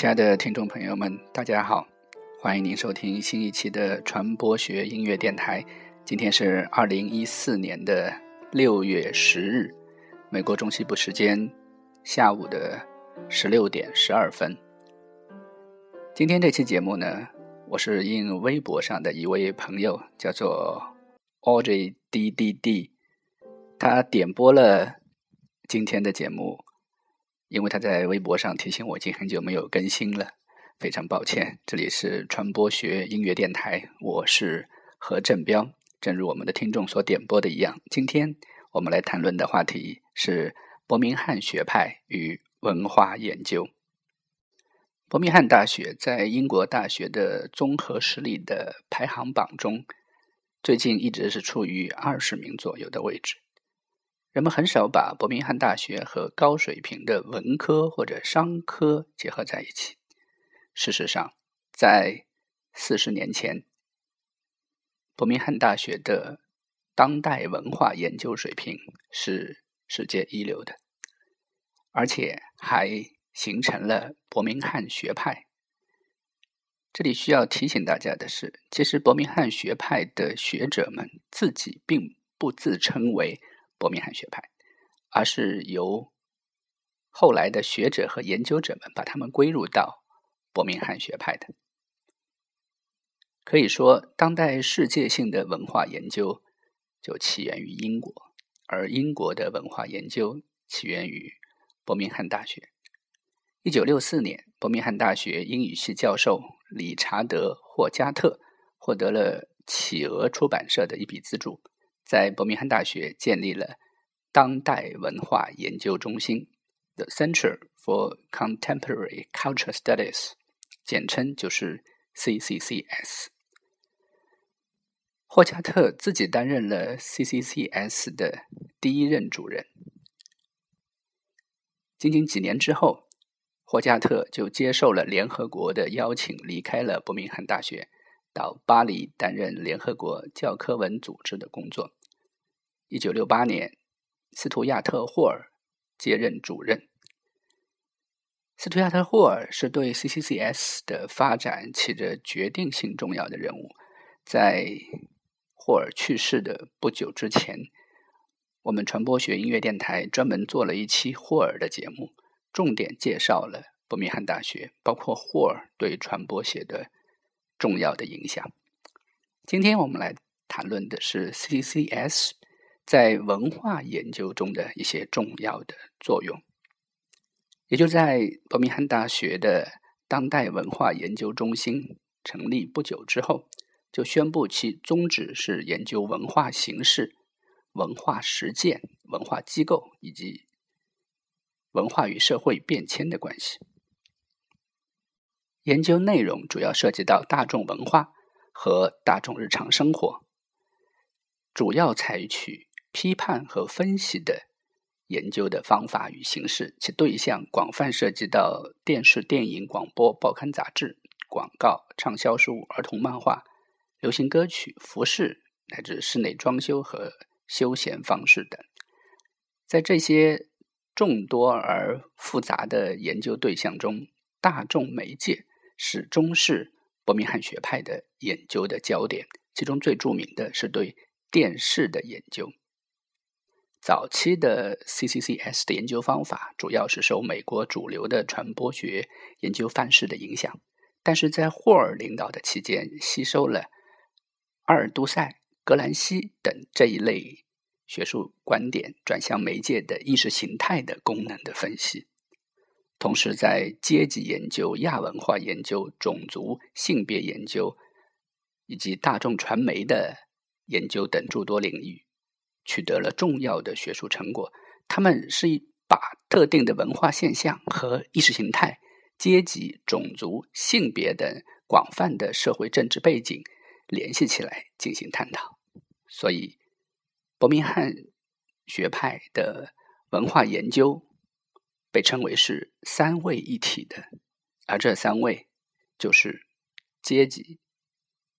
亲爱的听众朋友们，大家好，欢迎您收听新一期的传播学音乐电台。今天是二零一四年的六月十日，美国中西部时间下午的十六点十二分。今天这期节目呢，我是应微博上的一位朋友叫做 Audrey D D D，他点播了今天的节目。因为他在微博上提醒我，已经很久没有更新了，非常抱歉。这里是传播学音乐电台，我是何振彪。正如我们的听众所点播的一样，今天我们来谈论的话题是伯明翰学派与文化研究。伯明翰大学在英国大学的综合实力的排行榜中，最近一直是处于二十名左右的位置。人们很少把伯明翰大学和高水平的文科或者商科结合在一起。事实上，在四十年前，伯明翰大学的当代文化研究水平是世界一流的，而且还形成了伯明翰学派。这里需要提醒大家的是，其实伯明翰学派的学者们自己并不自称为。伯明翰学派，而是由后来的学者和研究者们把他们归入到伯明翰学派的。可以说，当代世界性的文化研究就起源于英国，而英国的文化研究起源于伯明翰大学。一九六四年，伯明翰大学英语系教授理查德·霍加特获得了企鹅出版社的一笔资助。在伯明翰大学建立了当代文化研究中心 The Center for Contemporary Culture Studies，简称就是 CCCS。霍加特自己担任了 CCCS 的第一任主任。仅仅几年之后，霍加特就接受了联合国的邀请，离开了伯明翰大学，到巴黎担任联合国教科文组织的工作。一九六八年，斯图亚特·霍尔接任主任。斯图亚特·霍尔是对 CCCS 的发展起着决定性重要的人物。在霍尔去世的不久之前，我们传播学音乐电台专门做了一期霍尔的节目，重点介绍了伯明翰大学，包括霍尔对传播学的重要的影响。今天我们来谈论的是 CCCS。在文化研究中的一些重要的作用，也就在伯明翰大学的当代文化研究中心成立不久之后，就宣布其宗旨是研究文化形式、文化实践、文化机构以及文化与社会变迁的关系。研究内容主要涉及到大众文化和大众日常生活，主要采取。批判和分析的研究的方法与形式，其对象广泛涉及到电视、电影、广播、报刊、杂志、广告、畅销书、儿童漫画、流行歌曲、服饰，乃至室内装修和休闲方式等。在这些众多而复杂的研究对象中，大众媒介始终是伯明翰学派的研究的焦点。其中最著名的是对电视的研究。早期的 CCCS 的研究方法主要是受美国主流的传播学研究范式的影响，但是在霍尔领导的期间，吸收了阿尔都塞、格兰西等这一类学术观点，转向媒介的意识形态的功能的分析，同时在阶级研究、亚文化研究、种族、性别研究以及大众传媒的研究等诸多领域。取得了重要的学术成果。他们是一把特定的文化现象和意识形态、阶级、种族、性别等广泛的社会政治背景联系起来进行探讨。所以，伯明翰学派的文化研究被称为是三位一体的，而这三位就是阶级、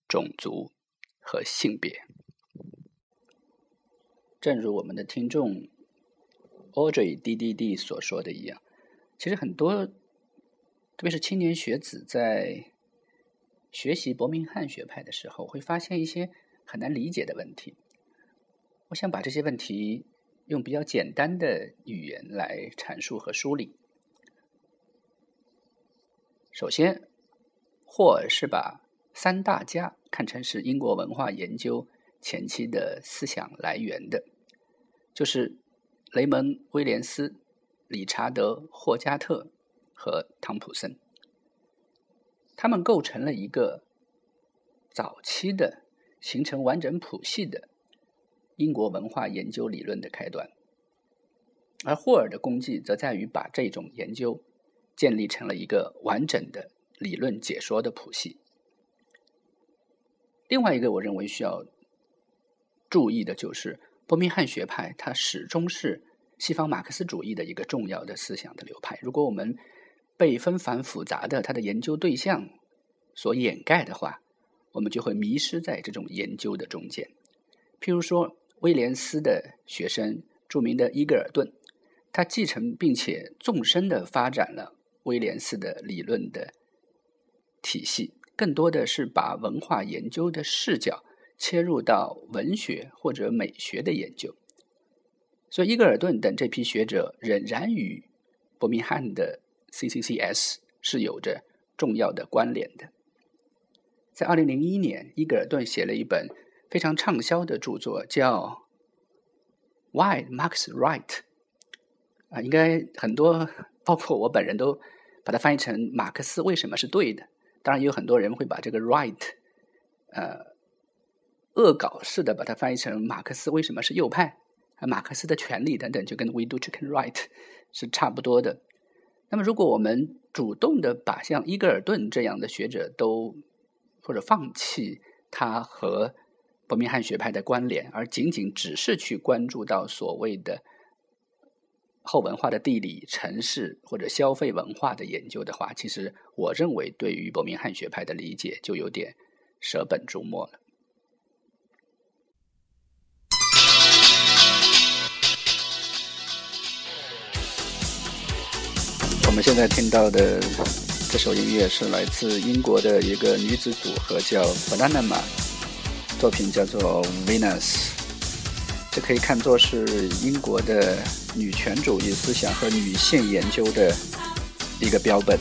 种族和性别。正如我们的听众 Audrey D D D 所说的一样，其实很多特别是青年学子在学习伯明翰学派的时候，会发现一些很难理解的问题。我想把这些问题用比较简单的语言来阐述和梳理。首先，霍尔是把三大家看成是英国文化研究前期的思想来源的，就是雷蒙·威廉斯、理查德·霍加特。和汤普森，他们构成了一个早期的、形成完整谱系的英国文化研究理论的开端。而霍尔的功绩则在于把这种研究建立成了一个完整的理论解说的谱系。另外一个我认为需要注意的就是，伯明翰学派它始终是西方马克思主义的一个重要的思想的流派。如果我们被纷繁复杂的他的研究对象所掩盖的话，我们就会迷失在这种研究的中间。譬如说，威廉斯的学生，著名的伊格尔顿，他继承并且纵深的发展了威廉斯的理论的体系，更多的是把文化研究的视角切入到文学或者美学的研究。所以，伊格尔顿等这批学者仍然与伯明翰的。CCCS 是有着重要的关联的。在二零零一年，伊格尔顿写了一本非常畅销的著作，叫《Why Marx Right》啊，应该很多，包括我本人都把它翻译成“马克思为什么是对的”。当然，也有很多人会把这个 “right” 呃恶搞式的把它翻译成“马克思为什么是右派”啊，“马克思的权利”等等，就跟 “We do chicken right” 是差不多的。那么，如果我们主动的把像伊格尔顿这样的学者都或者放弃他和伯明翰学派的关联，而仅仅只是去关注到所谓的后文化的地理、城市或者消费文化的研究的话，其实我认为对于伯明翰学派的理解就有点舍本逐末了。们现在听到的这首音乐是来自英国的一个女子组合，叫 Banana，作品叫做 Venus，这可以看作是英国的女权主义思想和女性研究的一个标本。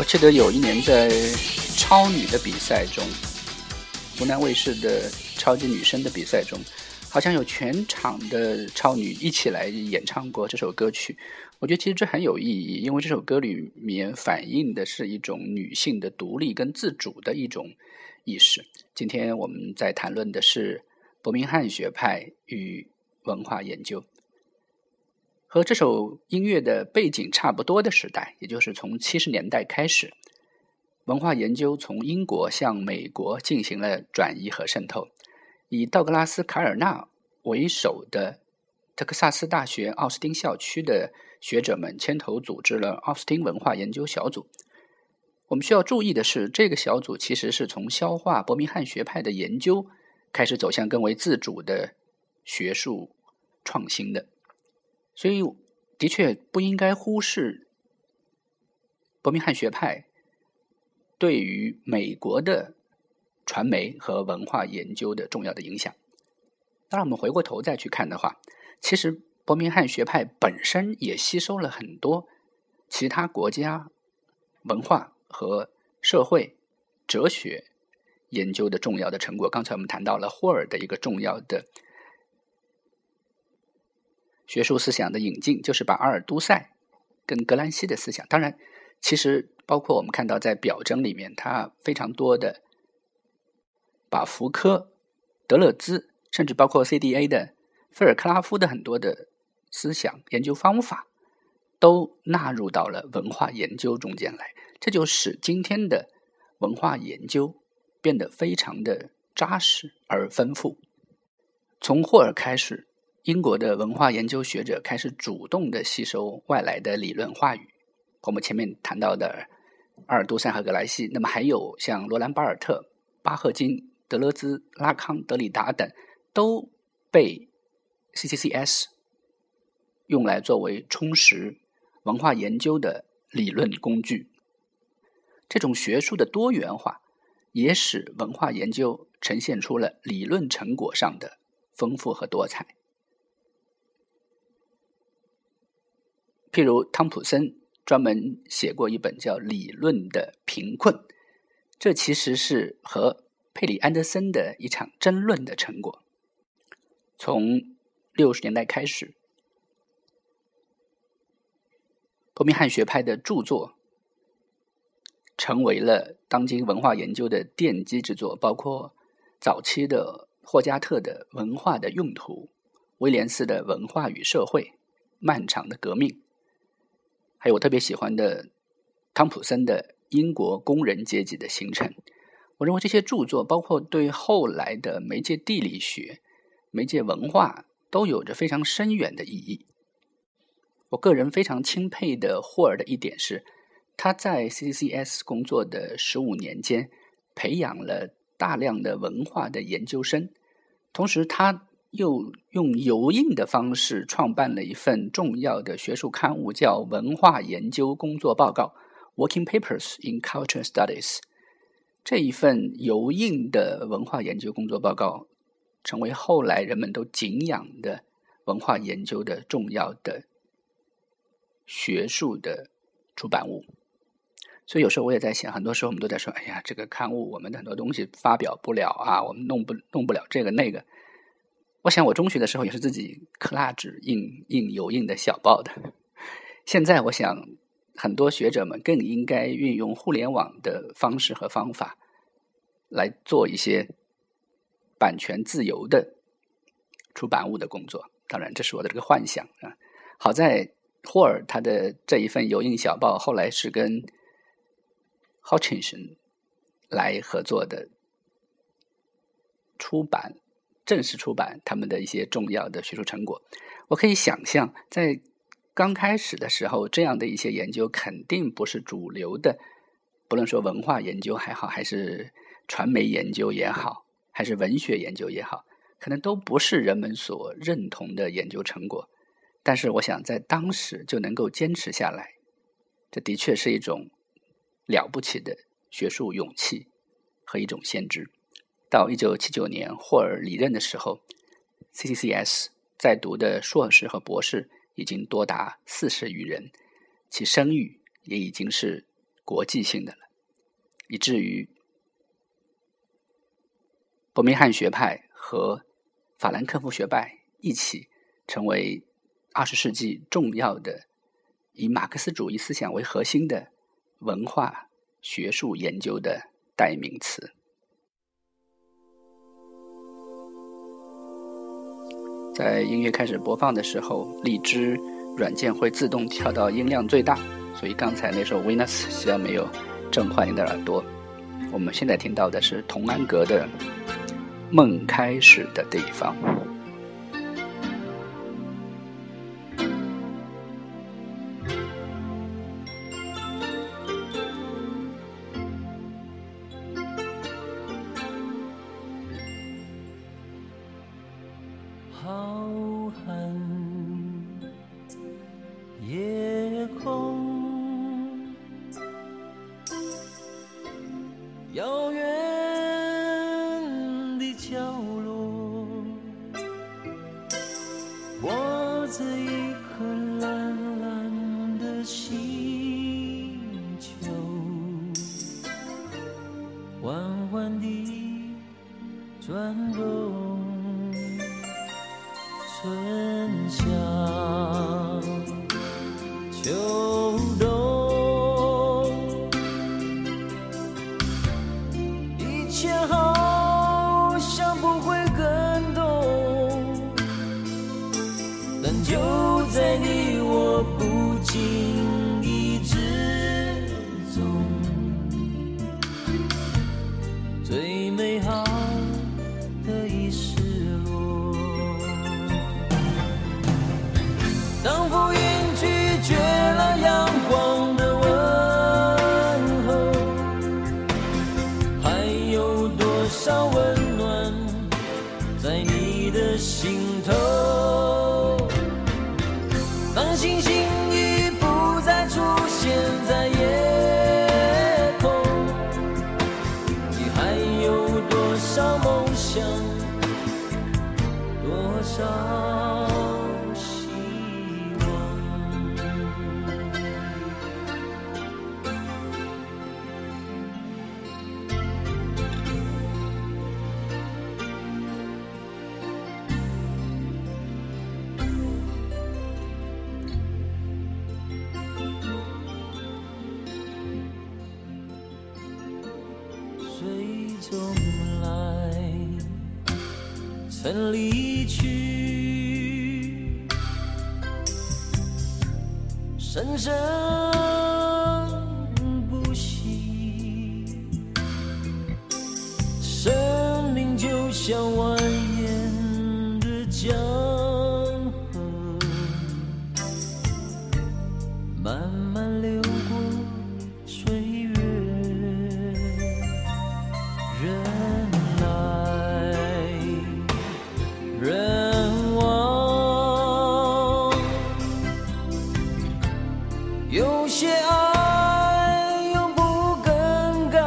我记得有一年在超女的比赛中，湖南卫视的超级女声的比赛中，好像有全场的超女一起来演唱过这首歌曲。我觉得其实这很有意义，因为这首歌里面反映的是一种女性的独立跟自主的一种意识。今天我们在谈论的是伯明翰学派与文化研究。和这首音乐的背景差不多的时代，也就是从七十年代开始，文化研究从英国向美国进行了转移和渗透。以道格拉斯·卡尔纳为首的德克萨斯大学奥斯汀校区的学者们牵头组织了奥斯汀文化研究小组。我们需要注意的是，这个小组其实是从消化伯明翰学派的研究开始，走向更为自主的学术创新的。所以，的确不应该忽视伯明翰学派对于美国的传媒和文化研究的重要的影响。当然，我们回过头再去看的话，其实伯明翰学派本身也吸收了很多其他国家文化和社会哲学研究的重要的成果。刚才我们谈到了霍尔的一个重要的。学术思想的引进，就是把阿尔都塞跟格兰西的思想，当然，其实包括我们看到在表征里面，他非常多的把福柯、德勒兹，甚至包括 CDA 的菲尔克拉夫的很多的思想研究方法，都纳入到了文化研究中间来，这就使今天的文化研究变得非常的扎实而丰富。从霍尔开始。英国的文化研究学者开始主动的吸收外来的理论话语。我们前面谈到的阿尔都塞和格莱西，那么还有像罗兰巴尔特、巴赫金、德勒兹、拉康、德里达等，都被 CCCS 用来作为充实文化研究的理论工具。这种学术的多元化，也使文化研究呈现出了理论成果上的丰富和多彩。譬如汤普森专门写过一本叫《理论的贫困》，这其实是和佩里安德森的一场争论的成果。从六十年代开始，伯明翰学派的著作成为了当今文化研究的奠基之作，包括早期的霍加特的《文化的用途》，威廉斯的《文化与社会》，《漫长的革命》。还有我特别喜欢的汤普森的《英国工人阶级的形成》，我认为这些著作包括对后来的媒介地理学、媒介文化都有着非常深远的意义。我个人非常钦佩的霍尔的一点是，他在 CCS 工作的十五年间，培养了大量的文化的研究生，同时他。又用油印的方式创办了一份重要的学术刊物，叫《文化研究工作报告》（Working Papers in Culture Studies）。这一份油印的文化研究工作报告，成为后来人们都敬仰的文化研究的重要的学术的出版物。所以有时候我也在想，很多时候我们都在说：“哎呀，这个刊物我们的很多东西发表不了啊，我们弄不弄不了这个那个。”我想，我中学的时候也是自己刻蜡纸印印油印的小报的。现在，我想很多学者们更应该运用互联网的方式和方法来做一些版权自由的出版物的工作。当然，这是我的这个幻想啊。好在霍尔他的这一份油印小报后来是跟 Hutchinson 来合作的出版。正式出版他们的一些重要的学术成果，我可以想象，在刚开始的时候，这样的一些研究肯定不是主流的，不论说文化研究还好，还是传媒研究也好，还是文学研究也好，可能都不是人们所认同的研究成果。但是，我想在当时就能够坚持下来，这的确是一种了不起的学术勇气和一种先知。到一九七九年霍尔离任的时候，CCCS 在读的硕士和博士已经多达四十余人，其声誉也已经是国际性的了，以至于伯明翰学派和法兰克福学派一起成为二十世纪重要的以马克思主义思想为核心的文化学术研究的代名词。在音乐开始播放的时候，荔枝软件会自动跳到音量最大。所以刚才那首《Venus》希望没有震坏你的耳朵。我们现在听到的是童安格的《梦开始的地方》。曾离去，深深有些爱永不更改，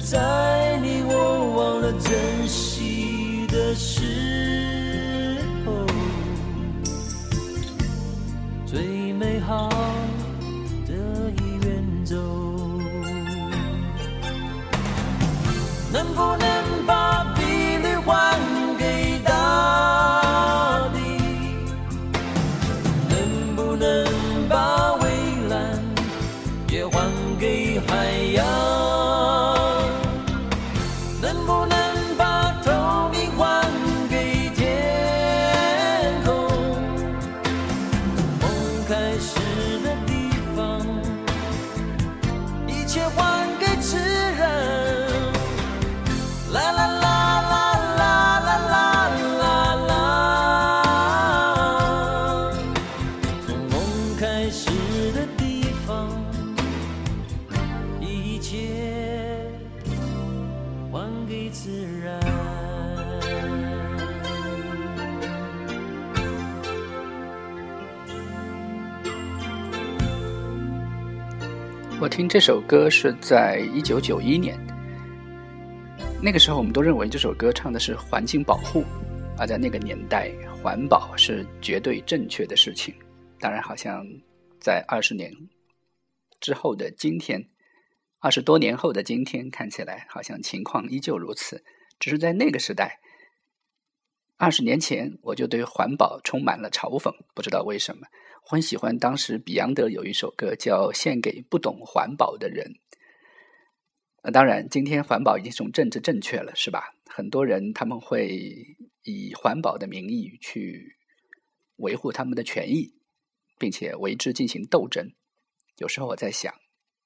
在你我忘了珍惜的时候，最美好的已远走。能不能听这首歌是在一九九一年，那个时候我们都认为这首歌唱的是环境保护，而在那个年代，环保是绝对正确的事情。当然，好像在二十年之后的今天，二十多年后的今天，看起来好像情况依旧如此。只是在那个时代，二十年前，我就对环保充满了嘲讽，不知道为什么。我很喜欢当时比扬德有一首歌叫《献给不懂环保的人》。那当然，今天环保已经是政治正确了，是吧？很多人他们会以环保的名义去维护他们的权益，并且为之进行斗争。有时候我在想，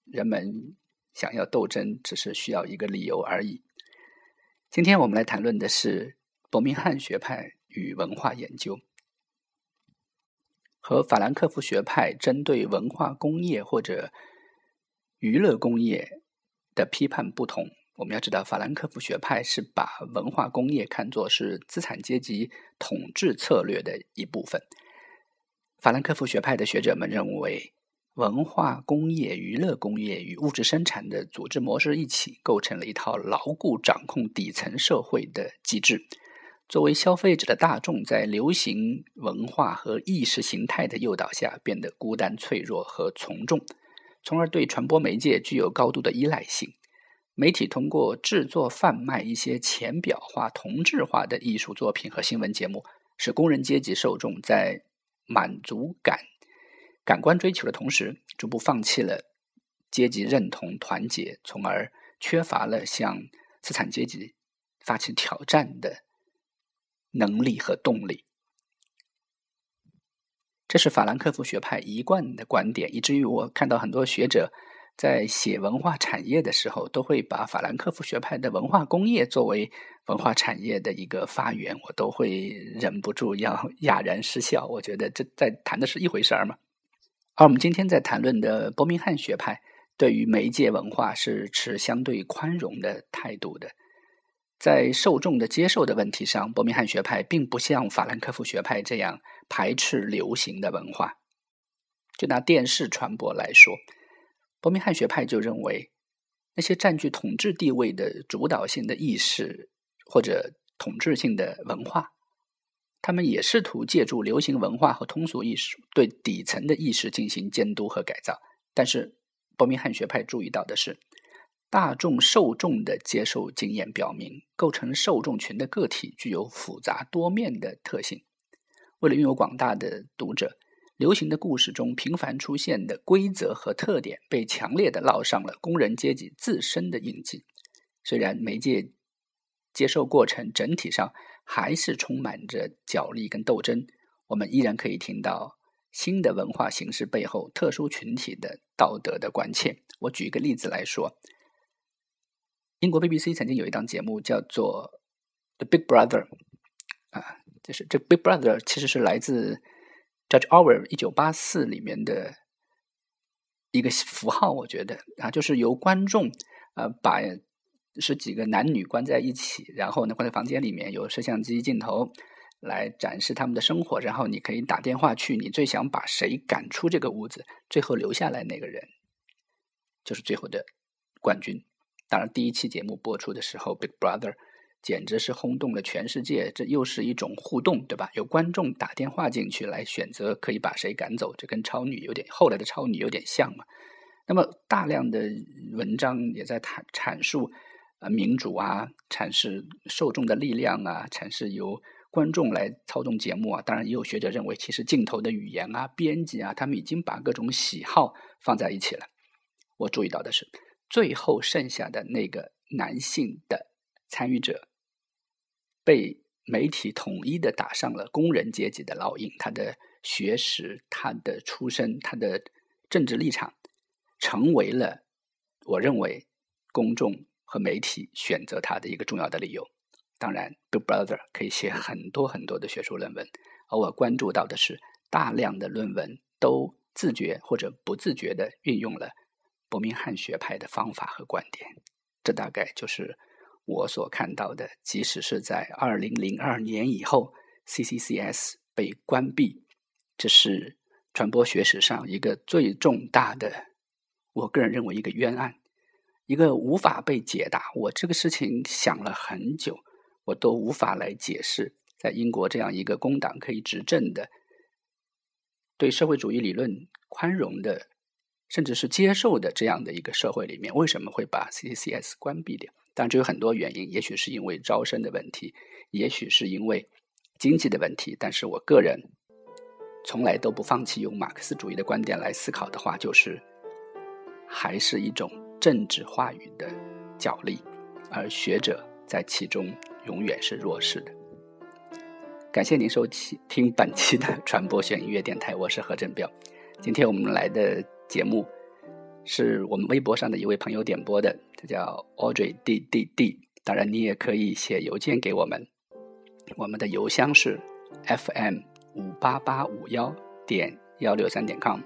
人们想要斗争，只是需要一个理由而已。今天我们来谈论的是伯明翰学派与文化研究，和法兰克福学派针对文化工业或者娱乐工业的批判不同。我们要知道，法兰克福学派是把文化工业看作是资产阶级统治策略的一部分。法兰克福学派的学者们认为。文化工业、娱乐工业与物质生产的组织模式一起，构成了一套牢固掌控底层社会的机制。作为消费者的大众，在流行文化和意识形态的诱导下，变得孤单、脆弱和从众，从而对传播媒介具有高度的依赖性。媒体通过制作、贩卖一些浅表化、同质化的艺术作品和新闻节目，使工人阶级受众在满足感。感官追求的同时，逐步放弃了阶级认同、团结，从而缺乏了向资产阶级发起挑战的能力和动力。这是法兰克福学派一贯的观点，以至于我看到很多学者在写文化产业的时候，都会把法兰克福学派的文化工业作为文化产业的一个发源，我都会忍不住要 哑然失笑。我觉得这在谈的是一回事儿吗？而我们今天在谈论的伯明翰学派，对于媒介文化是持相对宽容的态度的。在受众的接受的问题上，伯明翰学派并不像法兰克福学派这样排斥流行的文化。就拿电视传播来说，伯明翰学派就认为，那些占据统治地位的主导性的意识或者统治性的文化。他们也试图借助流行文化和通俗艺术对底层的意识进行监督和改造，但是伯明翰学派注意到的是，大众受众的接受经验表明，构成受众群的个体具有复杂多面的特性。为了拥有广大的读者，流行的故事中频繁出现的规则和特点被强烈的烙上了工人阶级自身的印记。虽然媒介接受过程整体上。还是充满着角力跟斗争，我们依然可以听到新的文化形式背后特殊群体的道德的关切。我举一个例子来说，英国 BBC 曾经有一档节目叫做《The Big Brother》，啊，就是这 Big Brother 其实是来自 Judge Orwell 一九八四里面的一个符号，我觉得啊，就是由观众呃把。是几个男女关在一起，然后呢，关在房间里面，有摄像机镜头来展示他们的生活，然后你可以打电话去，你最想把谁赶出这个屋子，最后留下来那个人就是最后的冠军。当然，第一期节目播出的时候，《Big Brother》简直是轰动了全世界，这又是一种互动，对吧？有观众打电话进去来选择可以把谁赶走，这跟超女有点后来的超女有点像嘛。那么大量的文章也在谈阐述。啊，民主啊，阐释受众的力量啊，阐释由观众来操纵节目啊。当然，也有学者认为，其实镜头的语言啊，编辑啊，他们已经把各种喜好放在一起了。我注意到的是，最后剩下的那个男性的参与者，被媒体统一的打上了工人阶级的烙印。他的学识、他的出身、他的政治立场，成为了我认为公众。和媒体选择他的一个重要的理由，当然，Big Brother 可以写很多很多的学术论文，而我关注到的是大量的论文都自觉或者不自觉的运用了伯明翰学派的方法和观点。这大概就是我所看到的，即使是在二零零二年以后，CCCS 被关闭，这是传播学史上一个最重大的，我个人认为一个冤案。一个无法被解答，我这个事情想了很久，我都无法来解释。在英国这样一个工党可以执政的、对社会主义理论宽容的甚至是接受的这样的一个社会里面，为什么会把 C C S 关闭掉？当然，这有很多原因，也许是因为招生的问题，也许是因为经济的问题。但是我个人从来都不放弃用马克思主义的观点来思考的话，就是还是一种政治话语的角力，而学者在其中永远是弱势的。感谢您收听本期的传播学音乐电台，我是何振彪。今天我们来的节目是我们微博上的一位朋友点播的，他叫 Audrey D D D。当然，你也可以写邮件给我们，我们的邮箱是 FM 五八八五幺点幺六三点 com，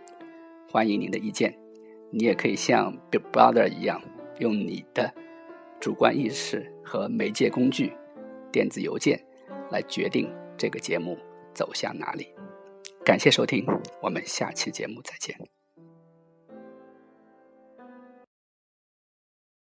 欢迎您的意见。你也可以像 Big Brother 一样，用你的主观意识和媒介工具——电子邮件来决定。这个节目走向哪里？感谢收听，我们下期节目再见。